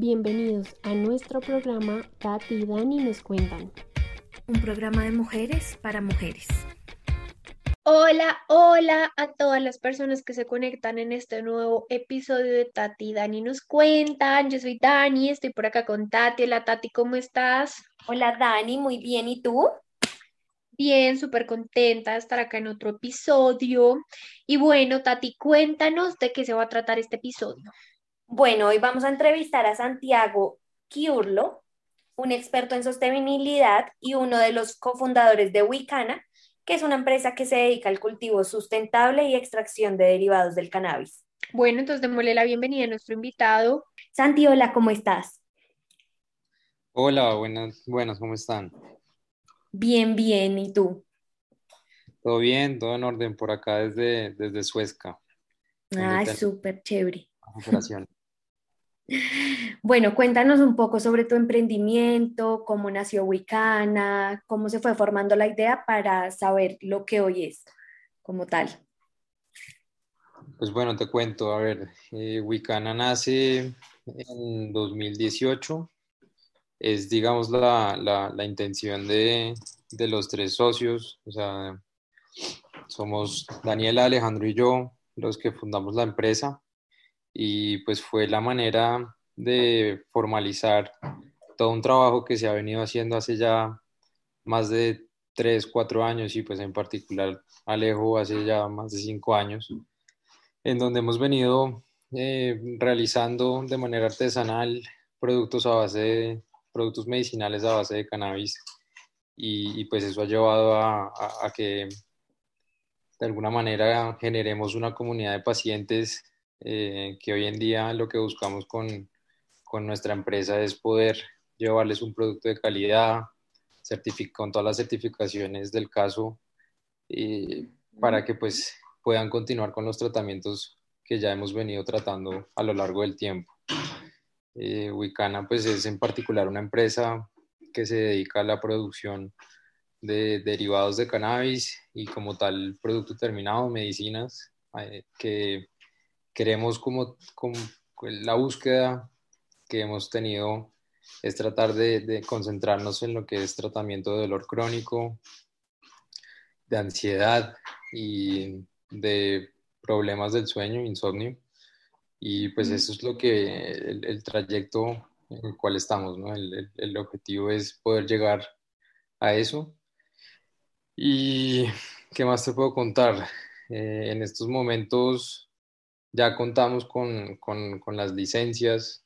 Bienvenidos a nuestro programa Tati y Dani nos cuentan. Un programa de mujeres para mujeres. Hola, hola a todas las personas que se conectan en este nuevo episodio de Tati y Dani nos cuentan. Yo soy Dani, estoy por acá con Tati. Hola Tati, ¿cómo estás? Hola Dani, muy bien. ¿Y tú? Bien, súper contenta de estar acá en otro episodio. Y bueno, Tati, cuéntanos de qué se va a tratar este episodio. Bueno, hoy vamos a entrevistar a Santiago Kiurlo, un experto en sostenibilidad y uno de los cofundadores de Wicana, que es una empresa que se dedica al cultivo sustentable y extracción de derivados del cannabis. Bueno, entonces démosle la bienvenida a nuestro invitado. Santi, hola, ¿cómo estás? Hola, buenas, buenas, ¿cómo están? Bien, bien, ¿y tú? Todo bien, todo en orden por acá desde, desde Suezca. Ah, súper chévere. Operación. Bueno, cuéntanos un poco sobre tu emprendimiento, cómo nació Wicana, cómo se fue formando la idea para saber lo que hoy es como tal. Pues bueno, te cuento, a ver, eh, Wicana nace en 2018, es digamos la, la, intención de, de, los tres socios, o sea, somos Daniela, Alejandro y yo los que fundamos la empresa y pues fue la manera de formalizar todo un trabajo que se ha venido haciendo hace ya más de tres, cuatro años y pues en particular Alejo hace ya más de cinco años, en donde hemos venido eh, realizando de manera artesanal productos a base de productos medicinales a base de cannabis y, pues eso ha llevado a que de alguna manera generemos una comunidad de pacientes eh, que hoy en día lo que buscamos con, con, nuestra empresa es poder llevarles un producto de calidad, con todas las certificaciones del caso, para que pues puedan continuar con los tratamientos que ya hemos venido tratando a lo largo del tiempo. Eh, Wicana pues es en particular una empresa que se dedica a la producción de derivados de cannabis y como tal producto terminado, medicinas, eh, que queremos como, como, la búsqueda que hemos tenido es tratar de, de, concentrarnos en lo que es tratamiento de dolor crónico, de ansiedad y de problemas del sueño, insomnio. Y pues eso es lo que el, el trayecto en el cual estamos, ¿no? El, el, el, objetivo es poder llegar a eso. ¿Y qué más te puedo contar? Eh, en estos momentos ya contamos con, con, con las licencias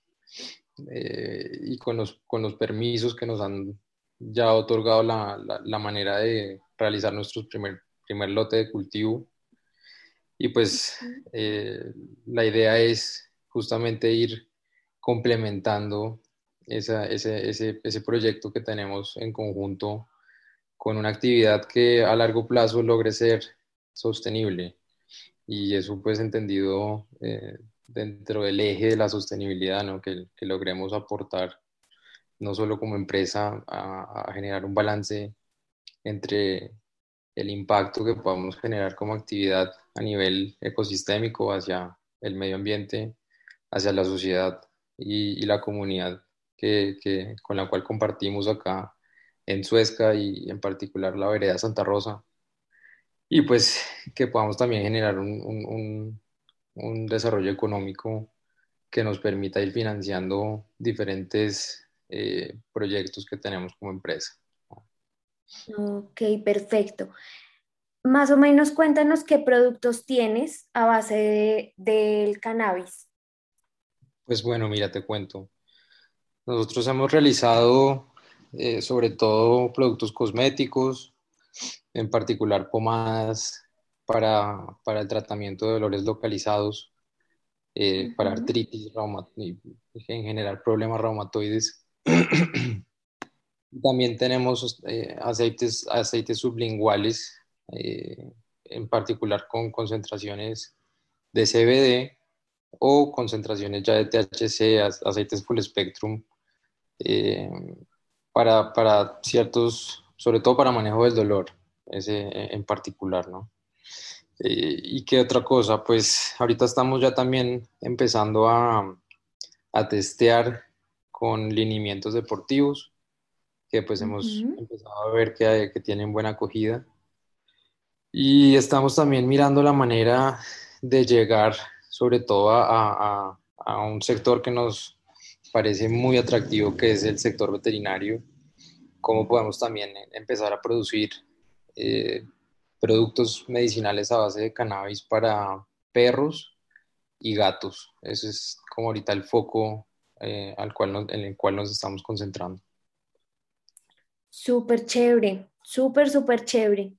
eh, y con los, con los permisos que nos han ya otorgado la, la, manera de realizar nuestro primer, primer lote de cultivo. Y pues eh, la idea es justamente ir complementando esa, ese, ese, ese proyecto que tenemos en conjunto con una actividad que a largo plazo logre ser sostenible y eso pues entendido eh, dentro del eje de la sostenibilidad, ¿no? que, logremos aportar no solo como empresa a, generar un balance entre el impacto que podamos generar como actividad a nivel ecosistémico hacia el medio ambiente, hacia la sociedad y, la comunidad que, con la cual compartimos acá en Suezca y en particular la vereda Santa Rosa, y pues que podamos también generar un, un, un, desarrollo económico que nos permita ir financiando diferentes eh, proyectos que tenemos como empresa. Ok, perfecto. Más o menos cuéntanos qué productos tienes a base del cannabis. Pues bueno, mira, te cuento. Nosotros hemos realizado eh, sobre todo productos cosméticos, en particular pomadas para, para el tratamiento de dolores localizados, eh, para artritis, y en general problemas reumatoides. También tenemos eh, aceites, aceites sublinguales, eh, en particular con concentraciones de CBD o concentraciones ya de THC, aceites full spectrum, para, para ciertos, sobre todo para manejo del dolor ese en particular, ¿no? Eh, ¿Y qué otra cosa? Pues ahorita estamos ya también empezando a, a testear con lineamientos deportivos, que pues hemos empezado a ver que, que tienen buena acogida. Y estamos también mirando la manera de llegar sobre todo a, a, a, un sector que nos parece muy atractivo, que es el sector veterinario, cómo podemos también empezar a producir eh, productos medicinales a base de cannabis para perros y gatos. Ese es como ahorita el foco eh, al cual en el cual nos estamos concentrando. Súper chévere, súper, súper chévere.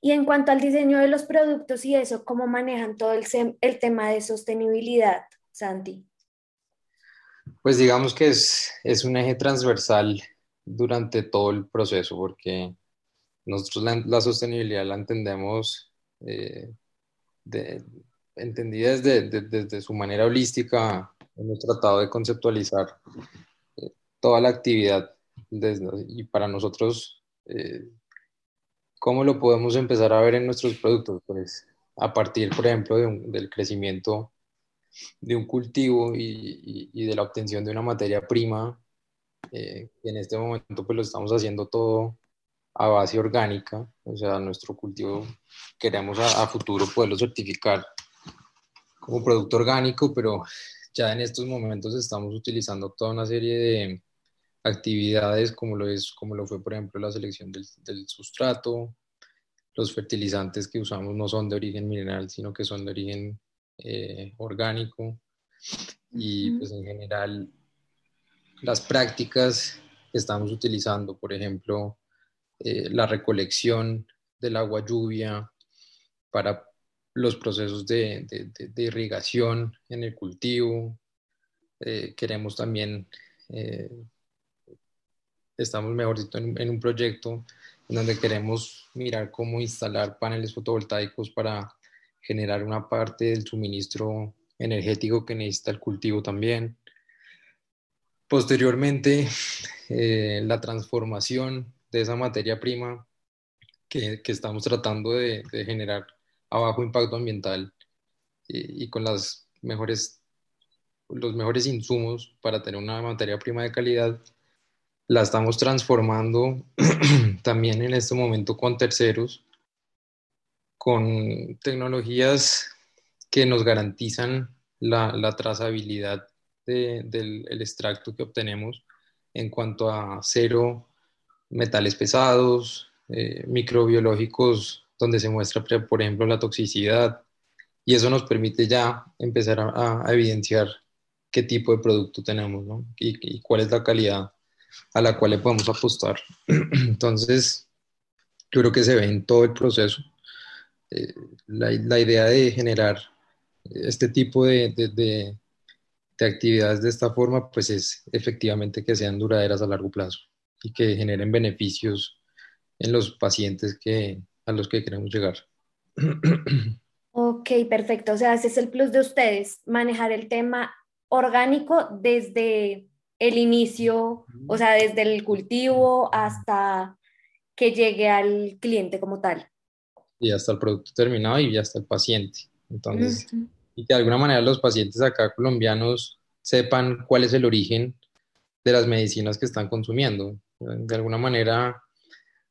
Y en cuanto al diseño de los productos y eso, ¿cómo manejan todo el, el tema de sostenibilidad, Santi? Pues digamos que es, es un eje transversal durante todo el proceso, porque nosotros la, sostenibilidad la entendemos eh, entendida desde, desde, su manera holística. Hemos tratado de conceptualizar eh, toda la actividad y para nosotros eh, ¿Cómo lo podemos empezar a ver en nuestros productos? Pues a partir, por ejemplo, del crecimiento de un cultivo y, y, de la obtención de una materia prima, eh, en este momento pues lo estamos haciendo todo a base orgánica, o sea, nuestro cultivo queremos a, a futuro poderlo certificar como producto orgánico, pero ya en estos momentos estamos utilizando toda una serie de actividades como lo, es, como lo fue, por ejemplo, la selección del, del sustrato. Los fertilizantes que usamos no son de origen mineral, sino que son de origen eh, orgánico. Y pues en general, las prácticas que estamos utilizando, por ejemplo, eh, la recolección del agua lluvia para los procesos de, de, de, irrigación en el cultivo. Eh, queremos también estamos, mejor en, en un proyecto en donde queremos mirar cómo instalar paneles fotovoltaicos para generar una parte del suministro energético que necesita el cultivo también. Posteriormente, eh, la transformación de esa materia prima que, estamos tratando de, generar a bajo impacto ambiental y, con las mejores, los mejores insumos para tener una materia prima de calidad, la estamos transformando también en este momento con terceros, con tecnologías que nos garantizan la trazabilidad de, del extracto que obtenemos en cuanto a cero metales pesados, eh, microbiológicos, donde se muestra, por ejemplo, la toxicidad, y eso nos permite ya empezar a, a evidenciar qué tipo de producto tenemos ¿no? y, y cuál es la calidad a la cual le podemos apostar. Entonces, yo creo que se ve en todo el proceso. Eh, la, la, idea de generar este tipo de, de, de, de, actividades de esta forma, pues es efectivamente que sean duraderas a largo plazo y que generen beneficios en los pacientes que, a los que queremos llegar. Ok, perfecto. O sea, ese es el plus de ustedes, manejar el tema orgánico desde el inicio, o sea, desde el cultivo hasta que llegue al cliente como tal. Y hasta el producto terminado y hasta el paciente. Entonces, y que de alguna manera los pacientes acá colombianos sepan cuál es el origen de las medicinas que están consumiendo. De alguna manera,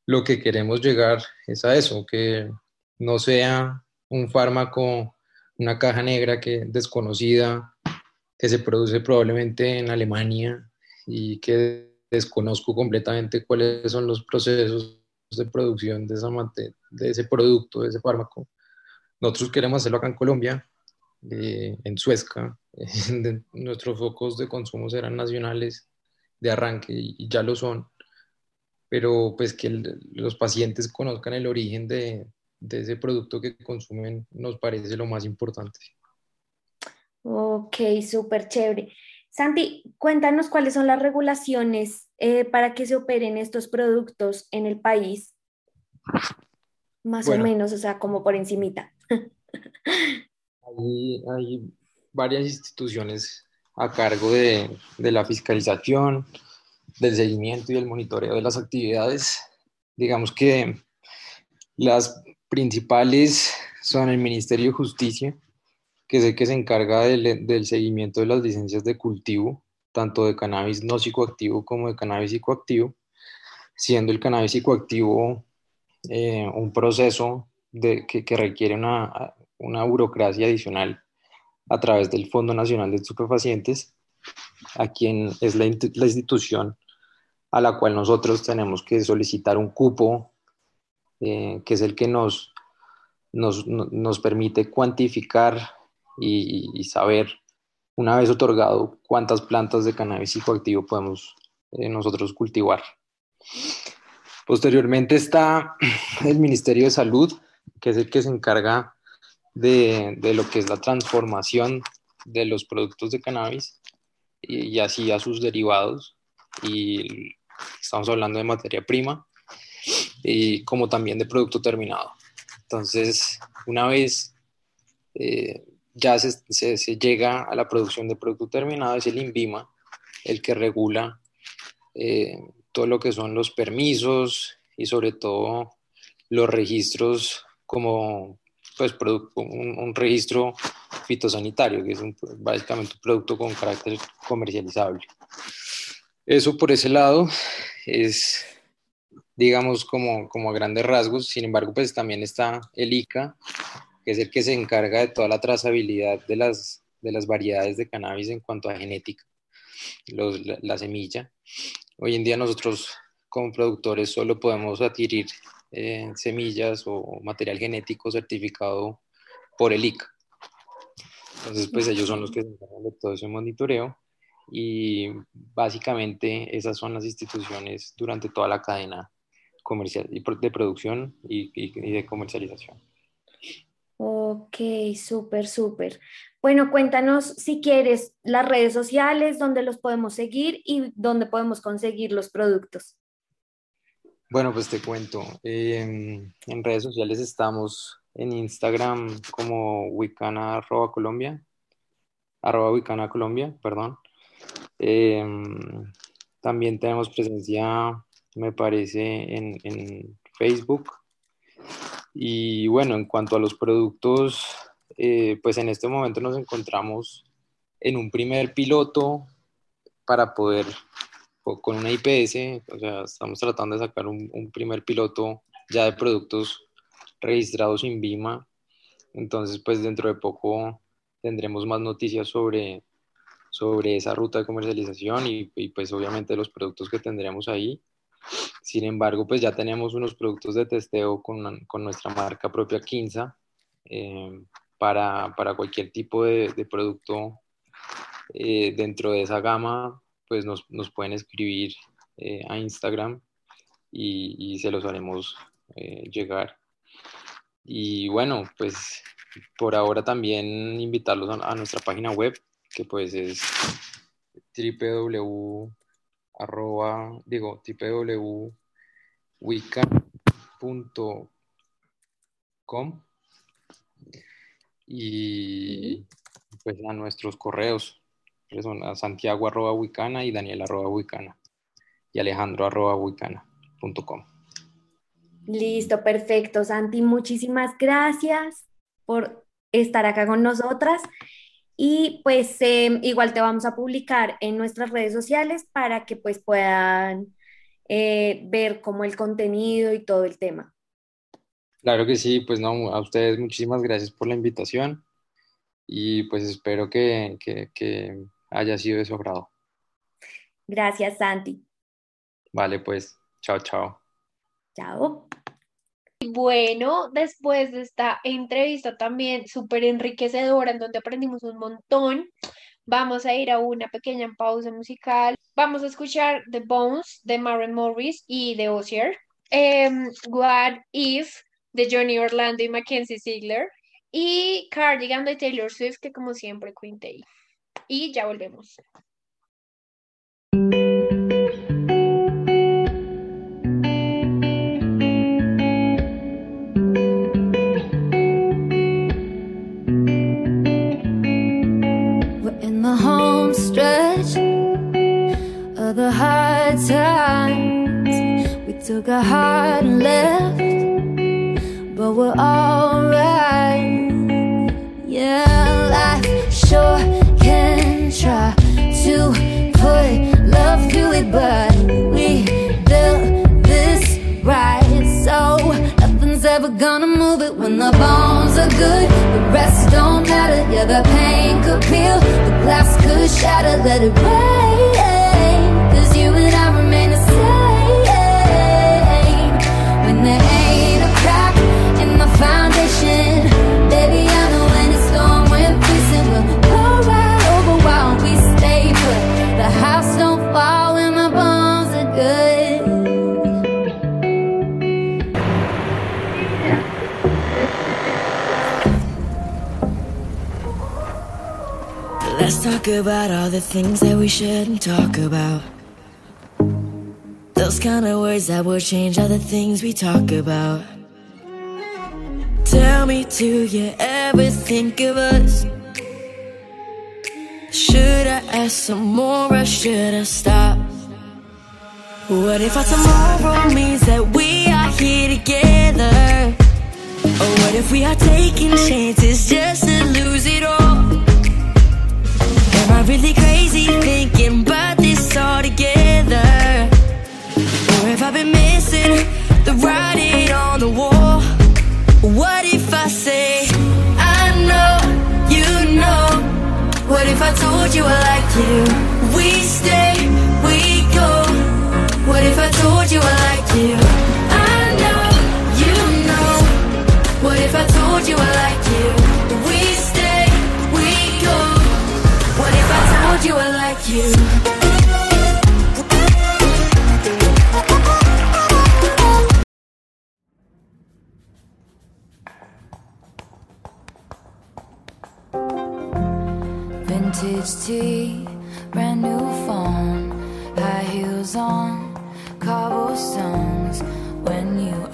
lo que queremos llegar es a eso, que no sea un fármaco, una caja negra que desconocida, que se produce probablemente en Alemania y que desconozco completamente cuáles son los procesos de producción de, esa de ese producto, de ese fármaco. Nosotros queremos hacerlo acá en Colombia, eh, en Suezca. nuestros focos de consumo serán nacionales de arranque y, ya lo son, pero pues que los pacientes conozcan el origen de, de ese producto que consumen nos parece lo más importante. Ok, súper chévere. Santi, cuéntanos cuáles son las regulaciones eh, para que se operen estos productos en el país. Más bueno, o menos, o sea, como por encimita. hay, hay, varias instituciones a cargo de, la fiscalización, del seguimiento y el monitoreo de las actividades. Digamos que las principales son el Ministerio de Justicia, que es el que se encarga del, seguimiento de las licencias de cultivo, tanto de cannabis no psicoactivo como de cannabis psicoactivo, siendo el cannabis psicoactivo eh, un proceso que, que, requiere una, una, burocracia adicional a través del Fondo Nacional de Estupefacientes, a quien es la, institución a la cual nosotros tenemos que solicitar un cupo, eh, que es el que nos, nos, nos permite cuantificar y, y, saber, una vez otorgado, cuántas plantas de cannabis psicoactivo podemos eh, nosotros cultivar. Posteriormente está el Ministerio de Salud, que es el que se encarga de, de lo que es la transformación de los productos de cannabis y, así a sus derivados y estamos hablando de materia prima y como también de producto terminado. Entonces, una vez eh, ya se, se, se, llega a la producción de producto terminado, es el INVIMA el que regula eh, todo lo que son los permisos y sobre todo los registros como pues, un, un registro fitosanitario, que es un, básicamente un producto con carácter comercializable. Eso por ese lado es, digamos, como, como a grandes rasgos. Sin embargo, pues también está el ICA, que es el que se encarga de toda la trazabilidad de las, de las variedades de cannabis en cuanto a genética, los, la, la, semilla. Hoy en día nosotros como productores solo podemos adquirir eh, semillas o material genético certificado por el ICA. Entonces, pues ellos son los que se encargan de todo ese monitoreo y básicamente esas son las instituciones durante toda la cadena comercial de producción y, y, y de comercialización. Ok, súper, súper. Bueno, cuéntanos si quieres las redes sociales, donde los podemos seguir y dónde podemos conseguir los productos. Bueno, pues te cuento. Eh, en redes sociales estamos en Instagram como wicana arroba Colombia, arroba wicana Colombia, perdón. Eh, también tenemos presencia, me parece, en, en, Facebook. Y bueno, en cuanto a los productos, eh, pues en este momento nos encontramos en un primer piloto para poder, con una IPS, o sea, estamos tratando de sacar un, primer piloto ya de productos registrados en Vima. Entonces, pues dentro de poco tendremos más noticias sobre sobre esa ruta de comercialización y, pues obviamente los productos que tendremos ahí. Sin embargo, pues ya tenemos unos productos de testeo con, con nuestra marca propia Quinza eh, para, para, cualquier tipo de, de producto eh, dentro de esa gama, pues nos, nos pueden escribir eh, a Instagram y, y, se los haremos eh, llegar. Y bueno, pues por ahora también invitarlos a, a nuestra página web que pues es www arroba, digo, www.wicca.com y pues a nuestros correos, que son a Santiago arroba wicana y Daniel arroba wicana y Alejandro arroba wicana.com. Listo, perfecto, Santi. Muchísimas gracias por estar acá con nosotras y pues eh, igual te vamos a publicar en nuestras redes sociales para que pues puedan eh, ver como el contenido y todo el tema. Claro que sí, pues no, a ustedes muchísimas gracias por la invitación y pues espero que, que, que haya sido de su agrado. Gracias, Santi. Vale, pues, chao, chao. Chao. Bueno, después de esta entrevista también súper enriquecedora, en donde aprendimos un montón, vamos a ir a una pequeña pausa musical. Vamos a escuchar The Bones de Maren Morris y de Osier, um, What If de Johnny Orlando y Mackenzie Ziegler, y Cardigan de Taylor Swift, que como siempre, Queen Tay. Y ya volvemos. The home stretch of the hard times. We took a hard left, but we're alright. The bones are good. The rest don't matter. Yeah, the pain could peel, the glass could shatter. Let it rain, Let's talk about all the things that we shouldn't talk about. Those kind of words that will change all the things we talk about. Tell me, do you ever think of us? Should I ask some more or should I stop? What if our tomorrow means that we are here together? Or what if we are taking chances just to lose told you I like you? We stay, we go. What if I told you I like you? I know, you know. What if I told you I like you? We stay, we go. What if I told you I like you? Vintage tea, brand new phone, high heels on, cobblestones. When you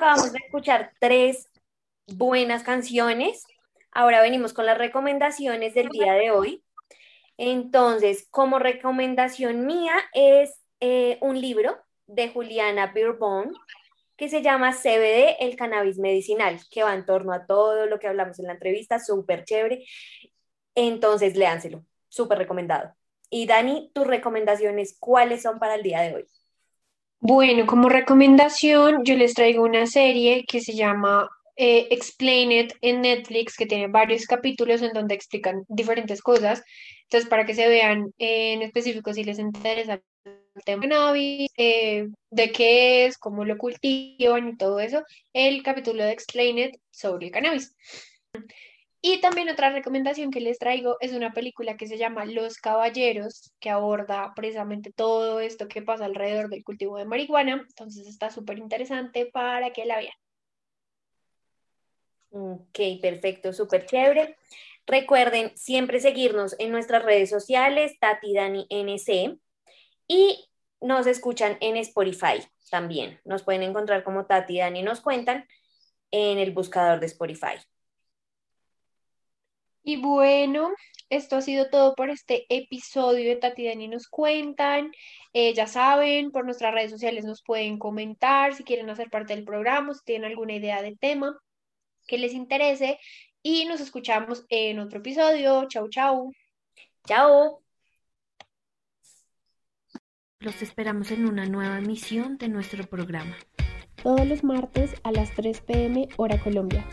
acabamos de escuchar tres buenas canciones. Ahora venimos con las recomendaciones del día de hoy. Entonces, como recomendación mía es eh, un libro de Juliana Birbon que se llama CBD, el cannabis medicinal, que va en torno a todo lo que hablamos en la entrevista, súper chévere. Entonces, léanselo, súper recomendado. Y Dani, tus recomendaciones, ¿cuáles son para el día de hoy? Bueno, como recomendación, yo les traigo una serie que se llama eh, Explain It en Netflix, que tiene varios capítulos en donde explican diferentes cosas. Entonces, para que se vean en específico si les interesa el tema cannabis, eh, de qué es, cómo lo cultivan y todo eso, el capítulo de Explain It sobre el cannabis. Y también otra recomendación que les traigo es una película que se llama Los Caballeros, que aborda precisamente todo esto que pasa alrededor del cultivo de marihuana. Entonces está súper interesante para que la vean. Ok, perfecto, súper chévere. Recuerden siempre seguirnos en nuestras redes sociales, Tati Dani NC, y nos escuchan en Spotify también. Nos pueden encontrar como Tati Dani nos cuentan en el buscador de Spotify. Y bueno, esto ha sido todo por este episodio de Tati y Dani nos cuentan. Eh, ya saben, por nuestras redes sociales nos pueden comentar si quieren hacer parte del programa, si tienen alguna idea de tema que les interese. Y nos escuchamos en otro episodio. Chau, chau. Chao. Los esperamos en una nueva emisión de nuestro programa. Todos los martes a las 3 pm hora Colombia.